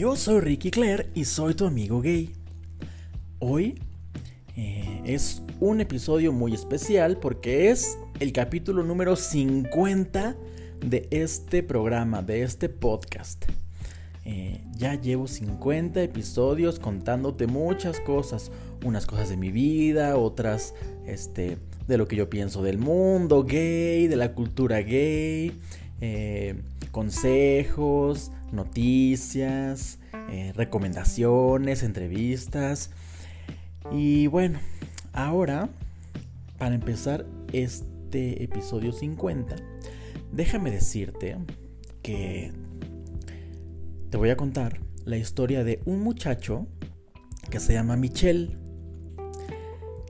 Yo soy Ricky Claire y soy tu amigo gay. Hoy eh, es un episodio muy especial porque es el capítulo número 50 de este programa, de este podcast. Eh, ya llevo 50 episodios contándote muchas cosas, unas cosas de mi vida, otras este, de lo que yo pienso del mundo gay, de la cultura gay, eh, consejos, noticias, eh, recomendaciones, entrevistas. Y bueno, ahora, para empezar este episodio 50, déjame decirte que te voy a contar la historia de un muchacho que se llama Michel.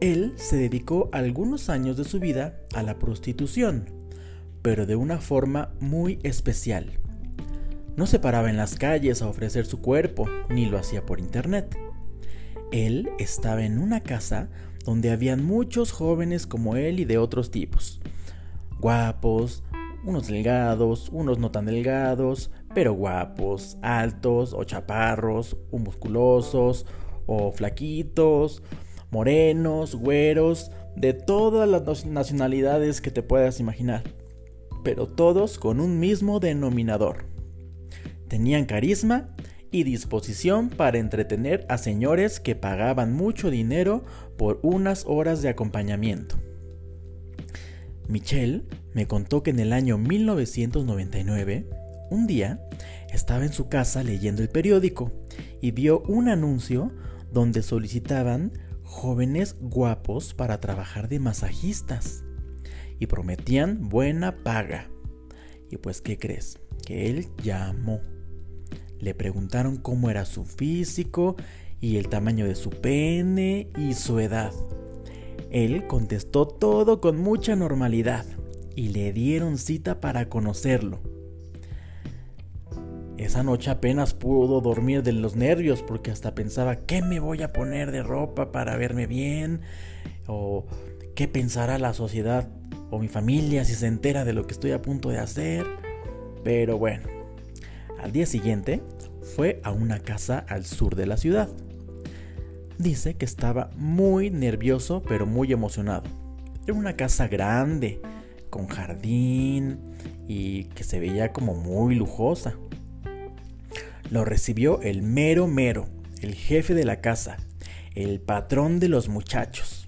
Él se dedicó algunos años de su vida a la prostitución, pero de una forma muy especial. No se paraba en las calles a ofrecer su cuerpo, ni lo hacía por internet. Él estaba en una casa donde habían muchos jóvenes como él y de otros tipos. Guapos, unos delgados, unos no tan delgados, pero guapos, altos o chaparros, o musculosos o flaquitos, morenos, güeros, de todas las nacionalidades que te puedas imaginar, pero todos con un mismo denominador. Tenían carisma y disposición para entretener a señores que pagaban mucho dinero por unas horas de acompañamiento. Michelle me contó que en el año 1999, un día, estaba en su casa leyendo el periódico y vio un anuncio donde solicitaban jóvenes guapos para trabajar de masajistas y prometían buena paga. Y pues, ¿qué crees? Que él llamó. Le preguntaron cómo era su físico y el tamaño de su pene y su edad. Él contestó todo con mucha normalidad y le dieron cita para conocerlo. Esa noche apenas pudo dormir de los nervios porque hasta pensaba qué me voy a poner de ropa para verme bien o qué pensará la sociedad o mi familia si se entera de lo que estoy a punto de hacer. Pero bueno, al día siguiente fue a una casa al sur de la ciudad dice que estaba muy nervioso pero muy emocionado. Era una casa grande, con jardín y que se veía como muy lujosa. Lo recibió el mero mero, el jefe de la casa, el patrón de los muchachos.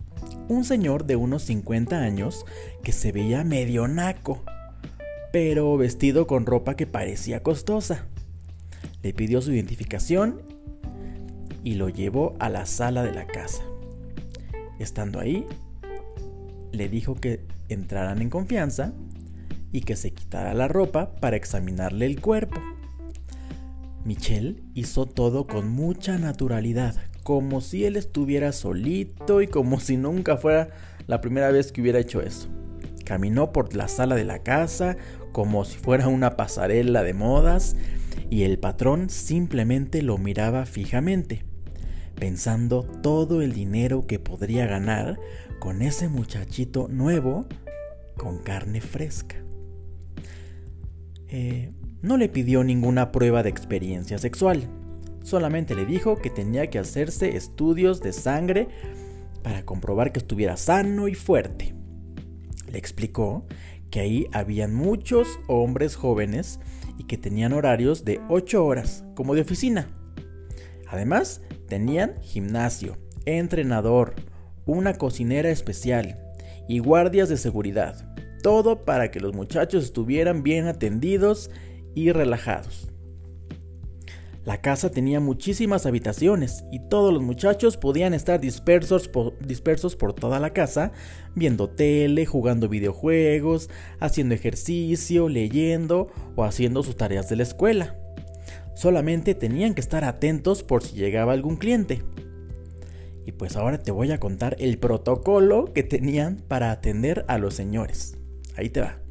Un señor de unos 50 años que se veía medio naco, pero vestido con ropa que parecía costosa. Le pidió su identificación y lo llevó a la sala de la casa. Estando ahí, le dijo que entraran en confianza y que se quitara la ropa para examinarle el cuerpo. Michelle hizo todo con mucha naturalidad, como si él estuviera solito y como si nunca fuera la primera vez que hubiera hecho eso. Caminó por la sala de la casa como si fuera una pasarela de modas y el patrón simplemente lo miraba fijamente pensando todo el dinero que podría ganar con ese muchachito nuevo con carne fresca. Eh, no le pidió ninguna prueba de experiencia sexual, solamente le dijo que tenía que hacerse estudios de sangre para comprobar que estuviera sano y fuerte. Le explicó que ahí habían muchos hombres jóvenes y que tenían horarios de 8 horas, como de oficina. Además, Tenían gimnasio, entrenador, una cocinera especial y guardias de seguridad. Todo para que los muchachos estuvieran bien atendidos y relajados. La casa tenía muchísimas habitaciones y todos los muchachos podían estar dispersos por, dispersos por toda la casa, viendo tele, jugando videojuegos, haciendo ejercicio, leyendo o haciendo sus tareas de la escuela. Solamente tenían que estar atentos por si llegaba algún cliente. Y pues ahora te voy a contar el protocolo que tenían para atender a los señores. Ahí te va.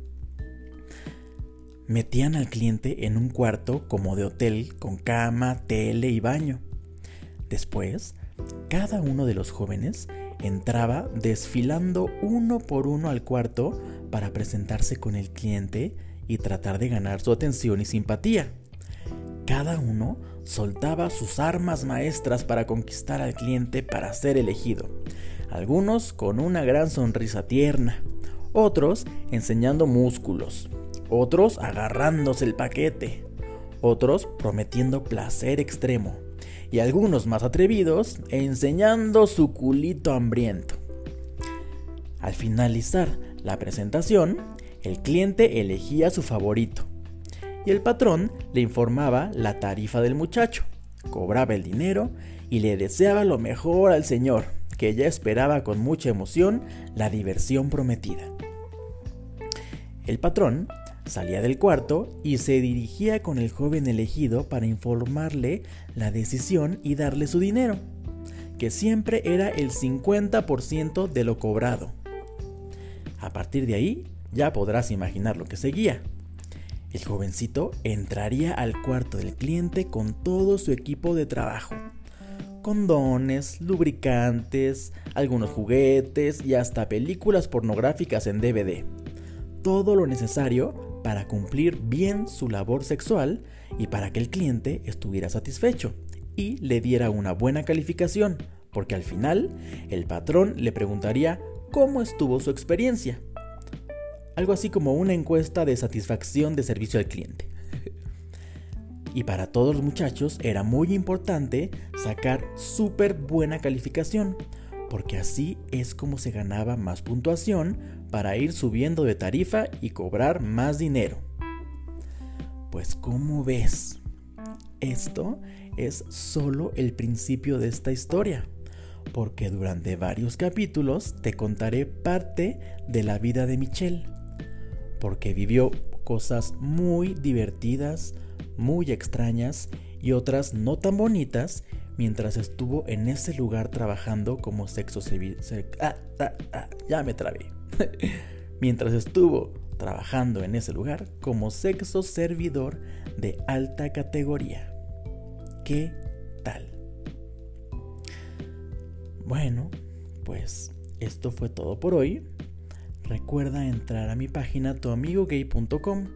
Metían al cliente en un cuarto como de hotel con cama, tele y baño. Después, cada uno de los jóvenes entraba desfilando uno por uno al cuarto para presentarse con el cliente y tratar de ganar su atención y simpatía. Cada uno soltaba sus armas maestras para conquistar al cliente para ser elegido, algunos con una gran sonrisa tierna, otros enseñando músculos, otros agarrándose el paquete, otros prometiendo placer extremo, y algunos más atrevidos enseñando su culito hambriento. Al finalizar la presentación, el cliente elegía su favorito y el patrón le informaba la tarifa del muchacho, cobraba el dinero y le deseaba lo mejor al señor, que ya esperaba con mucha emoción la diversión prometida. El patrón salía del cuarto y se dirigía con el joven elegido para informarle la decisión y darle su dinero, que siempre era el 50% de lo cobrado. A partir de ahí, ya podrás imaginar lo que seguía. El jovencito entraría al cuarto del cliente con todo su equipo de trabajo. Condones, lubricantes, algunos juguetes y hasta películas pornográficas en DVD. Todo lo necesario para cumplir bien su labor sexual y para que el cliente estuviera satisfecho y le diera una buena calificación, porque al final el patrón le preguntaría cómo estuvo su experiencia algo así como una encuesta de satisfacción de servicio al cliente. y para todos los muchachos era muy importante sacar súper buena calificación, porque así es como se ganaba más puntuación para ir subiendo de tarifa y cobrar más dinero. Pues como ves, esto es solo el principio de esta historia, porque durante varios capítulos te contaré parte de la vida de Michelle porque vivió cosas muy divertidas, muy extrañas y otras no tan bonitas mientras estuvo en ese lugar trabajando como sexo ah, ah, ah, ya me mientras estuvo trabajando en ese lugar como sexo servidor de alta categoría. ¿Qué tal? Bueno, pues esto fue todo por hoy. Recuerda entrar a mi página tuamigogay.com.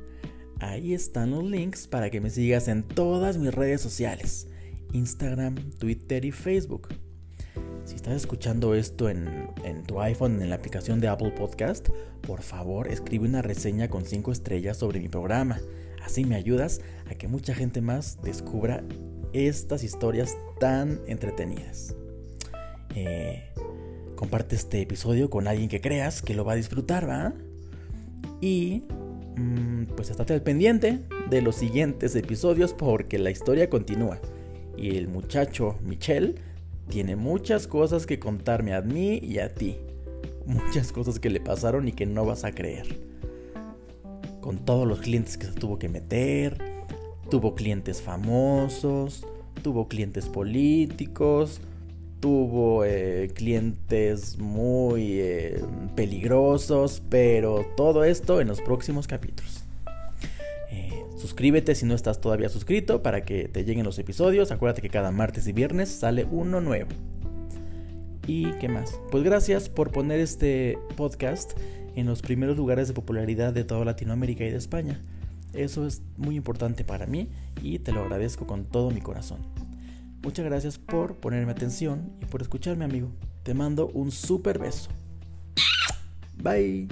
Ahí están los links para que me sigas en todas mis redes sociales, Instagram, Twitter y Facebook. Si estás escuchando esto en, tu iPhone en la aplicación de Apple Podcast, por favor escribe una reseña con 5 estrellas sobre mi programa. Así me ayudas a que mucha gente más descubra estas historias tan entretenidas. Eh, comparte este episodio con alguien que creas que lo va a disfrutar, ¿va? Y mm, pues estate al pendiente de los siguientes episodios porque la historia continúa. Y el muchacho Michelle tiene muchas cosas que contarme a mí y a ti. Muchas cosas que le pasaron y que no vas a creer. Con todos los clientes que se tuvo que meter, tuvo clientes famosos, tuvo clientes políticos, tuvo eh, clientes muy eh, peligrosos, pero todo esto en los próximos capítulos. Suscríbete si no estás todavía suscrito para que te lleguen los episodios. Acuérdate que cada martes y viernes sale uno nuevo. ¿Y qué más? Pues gracias por poner este podcast en los primeros lugares de popularidad de toda Latinoamérica y de España. Eso es muy importante para mí y te lo agradezco con todo mi corazón. Muchas gracias por ponerme atención y por escucharme amigo. Te mando un super beso. Bye.